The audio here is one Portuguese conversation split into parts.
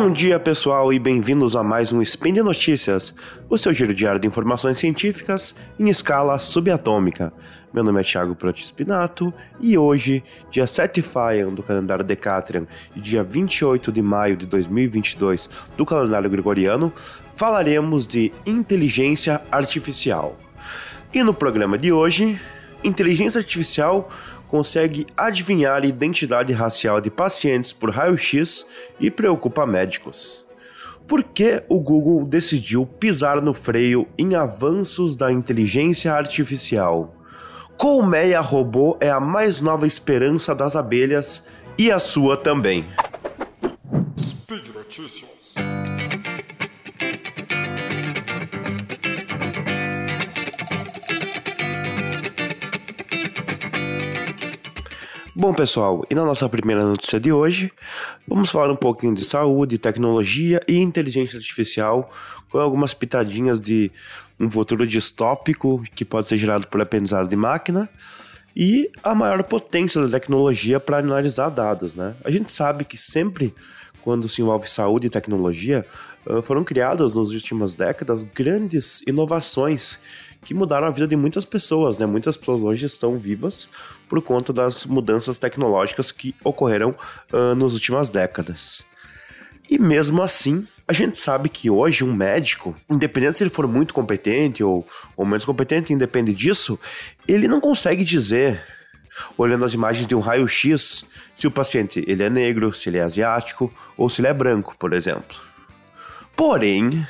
Bom dia, pessoal, e bem-vindos a mais um Spin de Notícias, o seu giro diário de informações científicas em escala subatômica. Meu nome é Thiago Protispinato e hoje, dia 7 Faian do calendário Decatrian e dia 28 de maio de 2022 do calendário gregoriano, falaremos de inteligência artificial. E no programa de hoje, inteligência artificial consegue adivinhar a identidade racial de pacientes por raio-x e preocupa médicos. Por que o Google decidiu pisar no freio em avanços da inteligência artificial? Colmeia Robô é a mais nova esperança das abelhas e a sua também. Speed. Bom, pessoal, e na nossa primeira notícia de hoje, vamos falar um pouquinho de saúde, tecnologia e inteligência artificial, com algumas pitadinhas de um futuro distópico que pode ser gerado por aprendizado de máquina e a maior potência da tecnologia para analisar dados, né? A gente sabe que sempre quando se envolve saúde e tecnologia, foram criadas nas últimas décadas grandes inovações que mudaram a vida de muitas pessoas, né? Muitas pessoas hoje estão vivas por conta das mudanças tecnológicas que ocorreram uh, nas últimas décadas. E mesmo assim, a gente sabe que hoje um médico, independente se ele for muito competente ou, ou menos competente, independe disso, ele não consegue dizer, olhando as imagens de um raio-x, se o paciente ele é negro, se ele é asiático ou se ele é branco, por exemplo. Porém,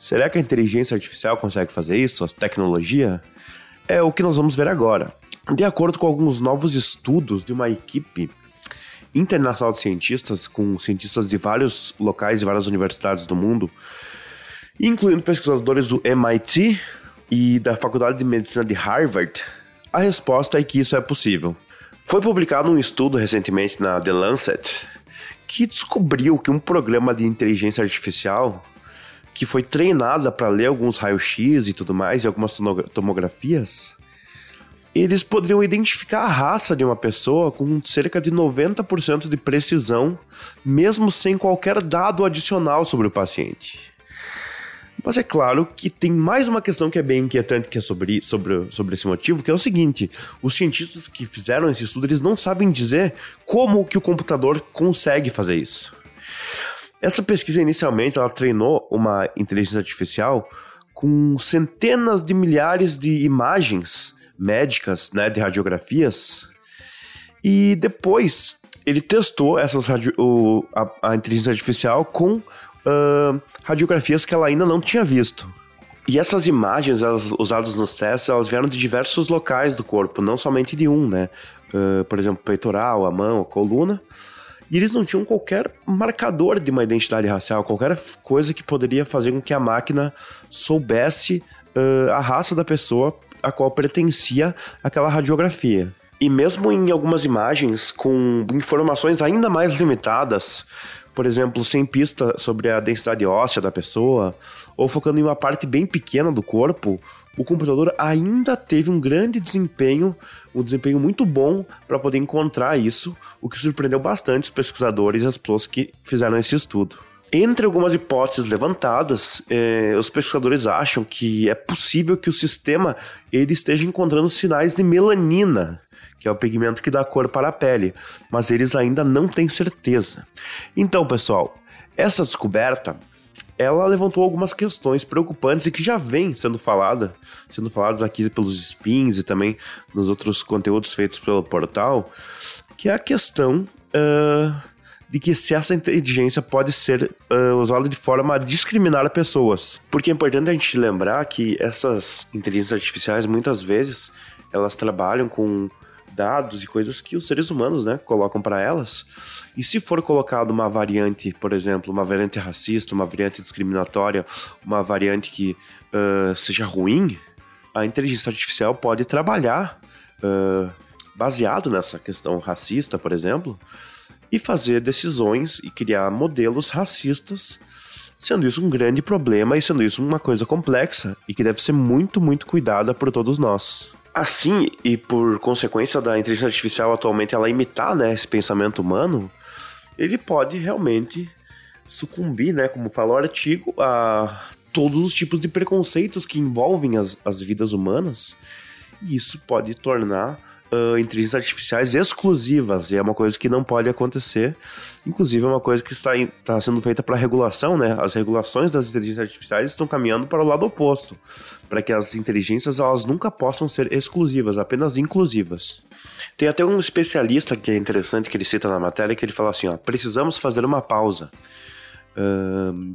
Será que a inteligência artificial consegue fazer isso? A tecnologia? É o que nós vamos ver agora. De acordo com alguns novos estudos de uma equipe internacional de cientistas, com cientistas de vários locais e várias universidades do mundo, incluindo pesquisadores do MIT e da Faculdade de Medicina de Harvard, a resposta é que isso é possível. Foi publicado um estudo recentemente na The Lancet que descobriu que um programa de inteligência artificial que foi treinada para ler alguns raios-x e tudo mais, e algumas tomografias, eles poderiam identificar a raça de uma pessoa com cerca de 90% de precisão, mesmo sem qualquer dado adicional sobre o paciente. Mas é claro que tem mais uma questão que é bem inquietante que é sobre, sobre, sobre esse motivo, que é o seguinte: os cientistas que fizeram esse estudo eles não sabem dizer como que o computador consegue fazer isso. Essa pesquisa inicialmente ela treinou uma inteligência artificial com centenas de milhares de imagens médicas, né, de radiografias, e depois ele testou essas radio, o, a, a, inteligência artificial com uh, radiografias que ela ainda não tinha visto. E essas imagens elas, usadas nos testes, elas vieram de diversos locais do corpo, não somente de um, né? Uh, por exemplo, peitoral, a mão, a coluna. E eles não tinham qualquer marcador de uma identidade racial, qualquer coisa que poderia fazer com que a máquina soubesse uh, a raça da pessoa a qual pertencia aquela radiografia. E mesmo em algumas imagens com informações ainda mais limitadas, por exemplo, sem pista sobre a densidade óssea da pessoa, ou focando em uma parte bem pequena do corpo, o computador ainda teve um grande desempenho, um desempenho muito bom para poder encontrar isso, o que surpreendeu bastante os pesquisadores e as pessoas que fizeram esse estudo. Entre algumas hipóteses levantadas, eh, os pesquisadores acham que é possível que o sistema ele esteja encontrando sinais de melanina, que é o pigmento que dá cor para a pele, mas eles ainda não têm certeza. Então, pessoal, essa descoberta ela levantou algumas questões preocupantes e que já vem sendo falada, sendo faladas aqui pelos spins e também nos outros conteúdos feitos pelo portal, que é a questão uh, de que se essa inteligência pode ser uh, usada de forma a discriminar pessoas. Porque é importante a gente lembrar que essas inteligências artificiais muitas vezes elas trabalham com dados e coisas que os seres humanos, né, colocam para elas. E se for colocado uma variante, por exemplo, uma variante racista, uma variante discriminatória, uma variante que uh, seja ruim, a inteligência artificial pode trabalhar uh, baseado nessa questão racista, por exemplo, e fazer decisões e criar modelos racistas, sendo isso um grande problema e sendo isso uma coisa complexa e que deve ser muito, muito cuidada por todos nós. Assim, e por consequência da inteligência artificial atualmente ela imitar né, esse pensamento humano, ele pode realmente sucumbir, né, como fala o artigo, a todos os tipos de preconceitos que envolvem as, as vidas humanas. E isso pode tornar uh, inteligências artificiais exclusivas, e é uma coisa que não pode acontecer. Inclusive, é uma coisa que está, está sendo feita para regulação, né? As regulações das inteligências artificiais estão caminhando para o lado oposto, para que as inteligências elas nunca possam ser exclusivas, apenas inclusivas. Tem até um especialista que é interessante que ele cita na matéria que ele fala assim: ó, precisamos fazer uma pausa.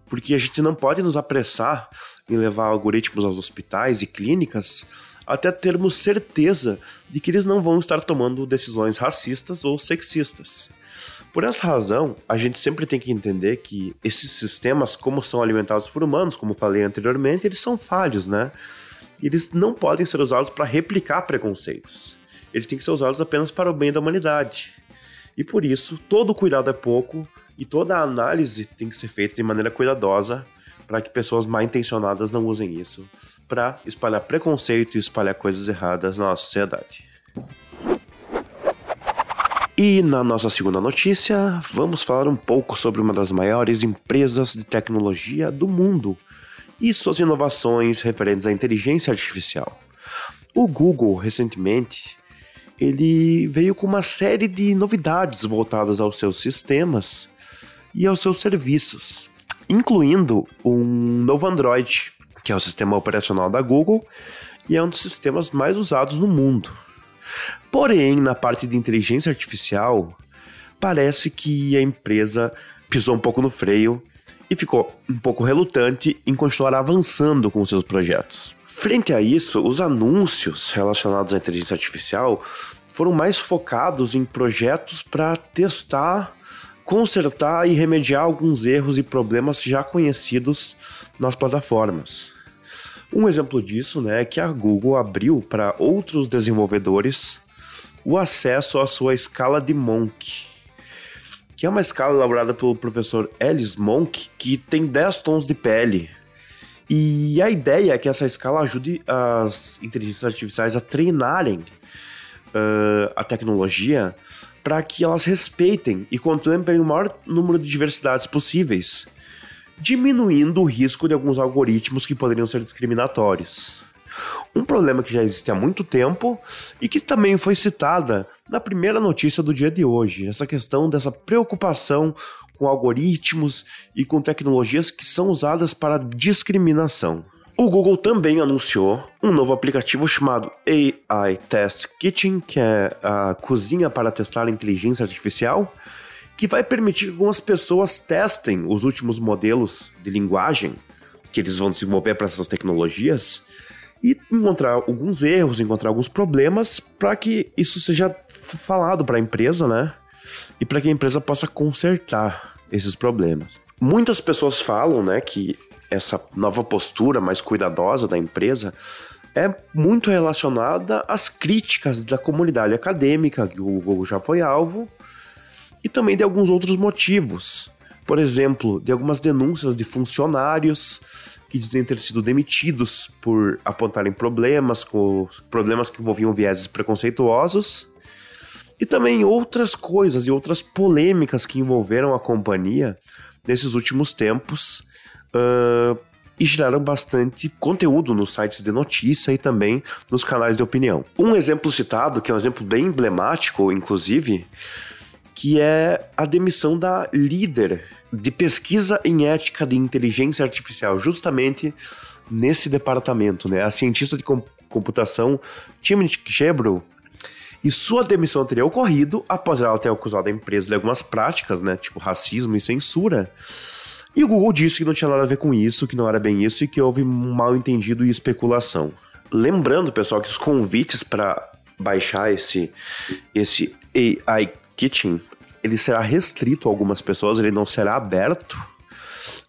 Porque a gente não pode nos apressar em levar algoritmos aos hospitais e clínicas até termos certeza de que eles não vão estar tomando decisões racistas ou sexistas. Por essa razão, a gente sempre tem que entender que esses sistemas, como são alimentados por humanos, como falei anteriormente, eles são falhos, né? Eles não podem ser usados para replicar preconceitos. Eles têm que ser usados apenas para o bem da humanidade. E por isso, todo cuidado é pouco e toda análise tem que ser feita de maneira cuidadosa para que pessoas mal intencionadas não usem isso para espalhar preconceito e espalhar coisas erradas na nossa sociedade. E na nossa segunda notícia, vamos falar um pouco sobre uma das maiores empresas de tecnologia do mundo e suas inovações referentes à inteligência artificial. O Google, recentemente, ele veio com uma série de novidades voltadas aos seus sistemas e aos seus serviços, incluindo um novo Android, que é o sistema operacional da Google e é um dos sistemas mais usados no mundo. Porém, na parte de inteligência artificial, parece que a empresa pisou um pouco no freio e ficou um pouco relutante em continuar avançando com seus projetos. Frente a isso, os anúncios relacionados à inteligência artificial foram mais focados em projetos para testar, consertar e remediar alguns erros e problemas já conhecidos nas plataformas. Um exemplo disso né, é que a Google abriu para outros desenvolvedores o acesso à sua escala de Monk, que é uma escala elaborada pelo professor Ellis Monk, que tem 10 tons de pele. E a ideia é que essa escala ajude as inteligências artificiais a treinarem uh, a tecnologia para que elas respeitem e contemplem o maior número de diversidades possíveis diminuindo o risco de alguns algoritmos que poderiam ser discriminatórios. Um problema que já existe há muito tempo e que também foi citada na primeira notícia do dia de hoje, essa questão dessa preocupação com algoritmos e com tecnologias que são usadas para discriminação. O Google também anunciou um novo aplicativo chamado AI Test Kitchen, que é a cozinha para testar inteligência artificial, que vai permitir que algumas pessoas testem os últimos modelos de linguagem que eles vão desenvolver para essas tecnologias e encontrar alguns erros, encontrar alguns problemas para que isso seja falado para a empresa, né? E para que a empresa possa consertar esses problemas. Muitas pessoas falam, né, que essa nova postura mais cuidadosa da empresa é muito relacionada às críticas da comunidade acadêmica, que o Google já foi alvo, e também de alguns outros motivos. Por exemplo, de algumas denúncias de funcionários que dizem ter sido demitidos por apontarem problemas, com problemas que envolviam vieses preconceituosos, e também outras coisas e outras polêmicas que envolveram a companhia nesses últimos tempos uh, e geraram bastante conteúdo nos sites de notícia e também nos canais de opinião. Um exemplo citado, que é um exemplo bem emblemático, inclusive, que é a demissão da líder de pesquisa em ética de inteligência artificial, justamente nesse departamento, né? A cientista de computação Timothy Gebro e sua demissão teria ocorrido após ela ter acusado a empresa de algumas práticas, né, tipo racismo e censura. E o Google disse que não tinha nada a ver com isso, que não era bem isso e que houve mal entendido e especulação. Lembrando, pessoal, que os convites para baixar esse esse AI Kitchen, ele será restrito a algumas pessoas, ele não será aberto.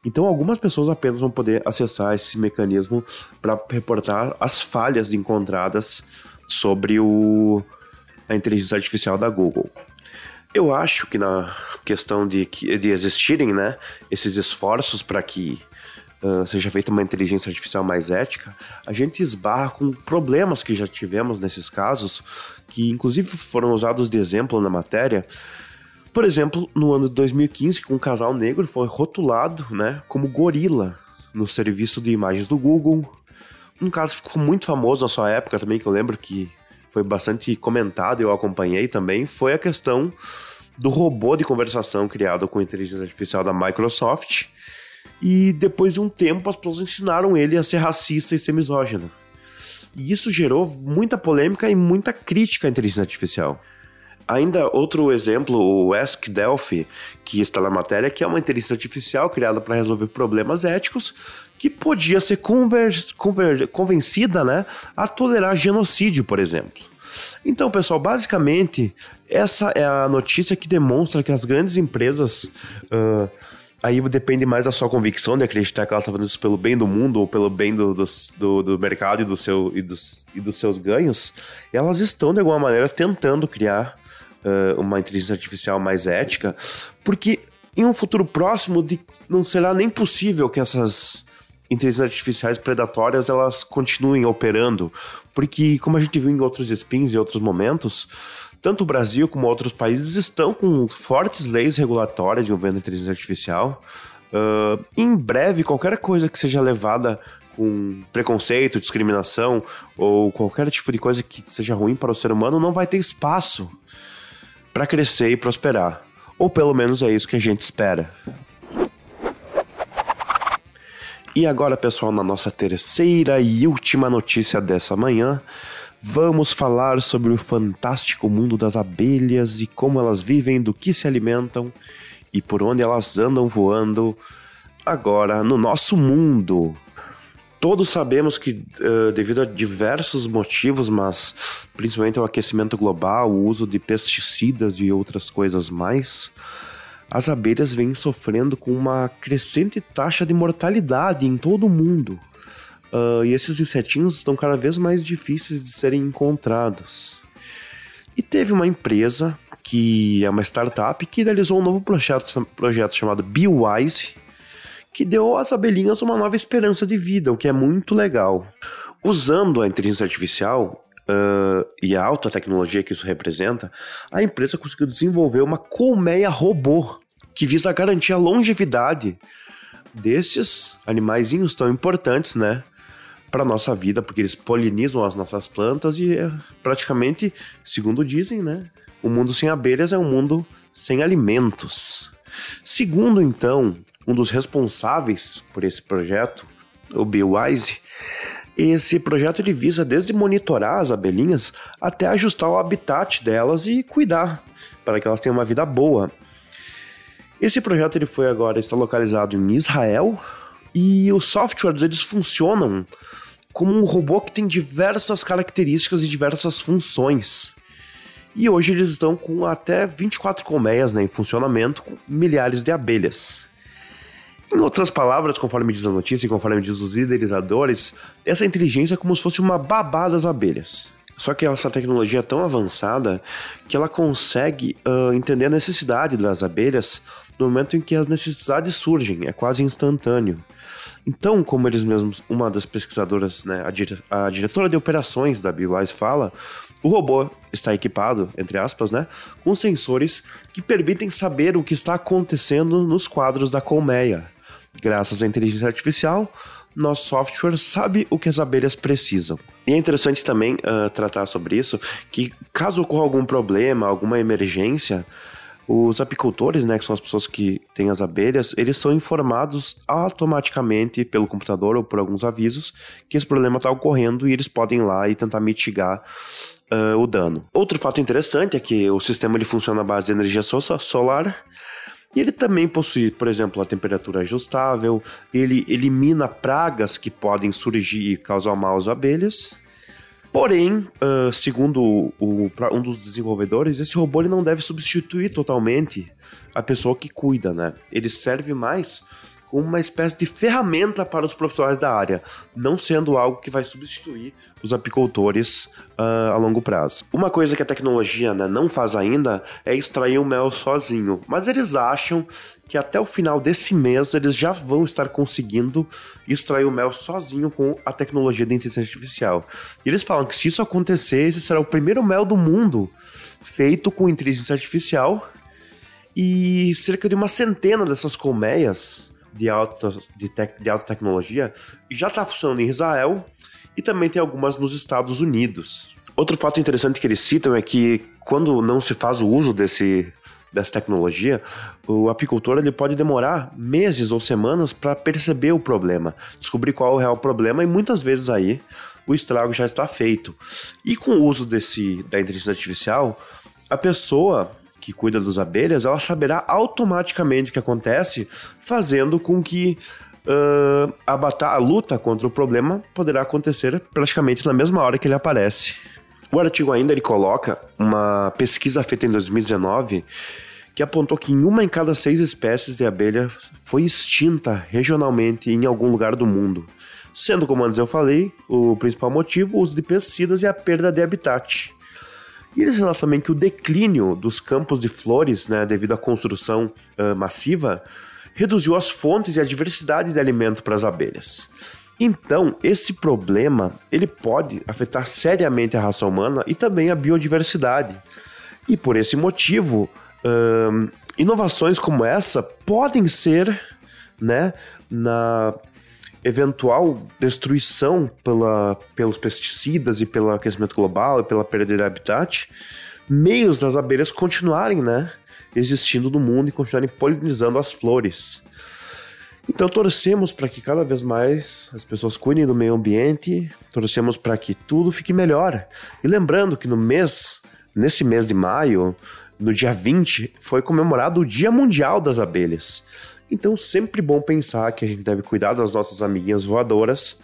Então, algumas pessoas apenas vão poder acessar esse mecanismo para reportar as falhas encontradas sobre o, a inteligência artificial da Google. Eu acho que na questão de, de existirem né, esses esforços para que uh, seja feita uma inteligência artificial mais ética, a gente esbarra com problemas que já tivemos nesses casos, que inclusive foram usados de exemplo na matéria. Por exemplo, no ano de 2015, que um casal negro foi rotulado né, como gorila no serviço de imagens do Google. Um caso ficou muito famoso na sua época também, que eu lembro que foi bastante comentado, eu acompanhei também, foi a questão do robô de conversação criado com inteligência artificial da Microsoft. E depois de um tempo, as pessoas ensinaram ele a ser racista e ser misógino. E isso gerou muita polêmica e muita crítica à inteligência artificial. Ainda outro exemplo, o Ask Delphi, que está na matéria, que é uma inteligência artificial criada para resolver problemas éticos, que podia ser conver conver convencida né, a tolerar genocídio, por exemplo. Então, pessoal, basicamente, essa é a notícia que demonstra que as grandes empresas. Uh, aí depende mais da sua convicção de acreditar que ela está fazendo isso pelo bem do mundo ou pelo bem do, do, do mercado e, do seu, e, dos, e dos seus ganhos. Elas estão, de alguma maneira, tentando criar uh, uma inteligência artificial mais ética, porque em um futuro próximo de, não será nem possível que essas inteligências artificiais predatórias elas continuem operando, porque como a gente viu em outros spins e outros momentos, tanto o Brasil como outros países estão com fortes leis regulatórias governo inteligência artificial. Uh, em breve, qualquer coisa que seja levada com preconceito, discriminação ou qualquer tipo de coisa que seja ruim para o ser humano não vai ter espaço para crescer e prosperar. Ou pelo menos é isso que a gente espera. E agora, pessoal, na nossa terceira e última notícia dessa manhã, vamos falar sobre o fantástico mundo das abelhas e como elas vivem, do que se alimentam e por onde elas andam voando agora no nosso mundo. Todos sabemos que, uh, devido a diversos motivos, mas principalmente o aquecimento global, o uso de pesticidas e outras coisas mais, as abelhas vêm sofrendo com uma crescente taxa de mortalidade em todo o mundo. Uh, e esses insetinhos estão cada vez mais difíceis de serem encontrados. E teve uma empresa que é uma startup que realizou um novo projeto, projeto chamado BeWise, que deu às abelhinhas uma nova esperança de vida, o que é muito legal. Usando a inteligência artificial uh, e a alta tecnologia que isso representa, a empresa conseguiu desenvolver uma colmeia robô que visa garantir a longevidade desses animaizinhos tão importantes, né? Para nossa vida, porque eles polinizam as nossas plantas e é praticamente, segundo dizem, né? O mundo sem abelhas é um mundo sem alimentos. Segundo, então, um dos responsáveis por esse projeto, o Bill Wise, esse projeto ele visa desde monitorar as abelhinhas até ajustar o habitat delas e cuidar para que elas tenham uma vida boa. Esse projeto ele foi agora está localizado em Israel e os softwares eles funcionam como um robô que tem diversas características e diversas funções. E hoje eles estão com até 24 colmeias né, em funcionamento com milhares de abelhas. Em outras palavras, conforme diz a notícia e conforme diz os idealizadores, essa inteligência é como se fosse uma babá das abelhas. Só que essa tecnologia é tão avançada que ela consegue uh, entender a necessidade das abelhas no momento em que as necessidades surgem, é quase instantâneo. Então, como eles mesmos, uma das pesquisadoras, né, a, dire a diretora de operações da BioWise fala, o robô está equipado, entre aspas, né, com sensores que permitem saber o que está acontecendo nos quadros da colmeia. Graças à inteligência artificial, nosso software sabe o que as abelhas precisam. E é interessante também uh, tratar sobre isso, que caso ocorra algum problema, alguma emergência, os apicultores, né, que são as pessoas que têm as abelhas, eles são informados automaticamente pelo computador ou por alguns avisos que esse problema está ocorrendo e eles podem ir lá e tentar mitigar uh, o dano. Outro fato interessante é que o sistema ele funciona à base de energia solar e ele também possui, por exemplo, a temperatura ajustável, ele elimina pragas que podem surgir e causar mal às abelhas. Porém, uh, segundo o, o, um dos desenvolvedores, esse robô ele não deve substituir totalmente a pessoa que cuida, né? Ele serve mais como uma espécie de ferramenta para os profissionais da área, não sendo algo que vai substituir os apicultores uh, a longo prazo. Uma coisa que a tecnologia né, não faz ainda é extrair o mel sozinho, mas eles acham que até o final desse mês eles já vão estar conseguindo extrair o mel sozinho com a tecnologia de inteligência artificial. E eles falam que se isso acontecer, esse será o primeiro mel do mundo feito com inteligência artificial E cerca de uma centena dessas colmeias de alta, de, tec, de alta tecnologia já está funcionando em Israel e também tem algumas nos Estados Unidos. Outro fato interessante que eles citam é que quando não se faz o uso desse, dessa tecnologia, o apicultor ele pode demorar meses ou semanas para perceber o problema, descobrir qual é o real problema e muitas vezes aí o estrago já está feito. E com o uso desse da inteligência artificial, a pessoa que cuida das abelhas, ela saberá automaticamente o que acontece, fazendo com que uh, a, a luta contra o problema poderá acontecer praticamente na mesma hora que ele aparece. O artigo ainda ele coloca uma pesquisa feita em 2019 que apontou que em uma em cada seis espécies de abelha foi extinta regionalmente em algum lugar do mundo. Sendo, como antes eu falei, o principal motivo o uso de pesticidas e a perda de habitat. E eles relatam também que o declínio dos campos de flores, né, devido à construção uh, massiva, reduziu as fontes e a diversidade de alimento para as abelhas. Então, esse problema ele pode afetar seriamente a raça humana e também a biodiversidade. E por esse motivo, inovações como essa podem ser, né, na eventual destruição pela, pelos pesticidas e pelo aquecimento global e pela perda de habitat, meios das abelhas continuarem, né, existindo no mundo e continuarem polinizando as flores. Então torcemos para que cada vez mais as pessoas cuidem do meio ambiente, torcemos para que tudo fique melhor. E lembrando que no mês, nesse mês de maio, no dia 20, foi comemorado o Dia Mundial das Abelhas. Então sempre bom pensar que a gente deve cuidar das nossas amiguinhas voadoras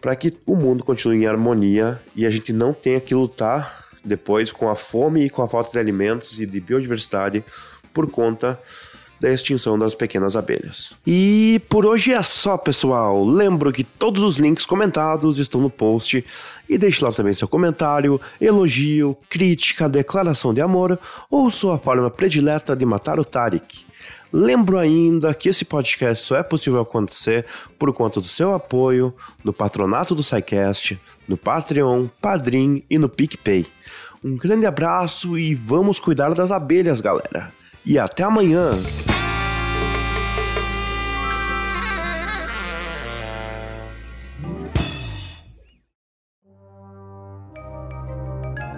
para que o mundo continue em harmonia e a gente não tenha que lutar depois com a fome e com a falta de alimentos e de biodiversidade por conta da extinção das pequenas abelhas. E por hoje é só, pessoal. Lembro que todos os links comentados estão no post e deixe lá também seu comentário, elogio, crítica, declaração de amor ou sua forma predileta de matar o Tarik. Lembro ainda que esse podcast só é possível acontecer por conta do seu apoio no patronato do SciCast, no Patreon, Padrim e no PicPay. Um grande abraço e vamos cuidar das abelhas, galera. E até amanhã!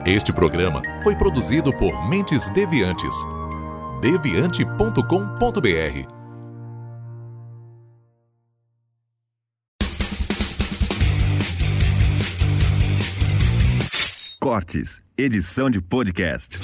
Este programa foi produzido por Mentes Deviantes. deviante.com.br. Cortes, edição de podcast.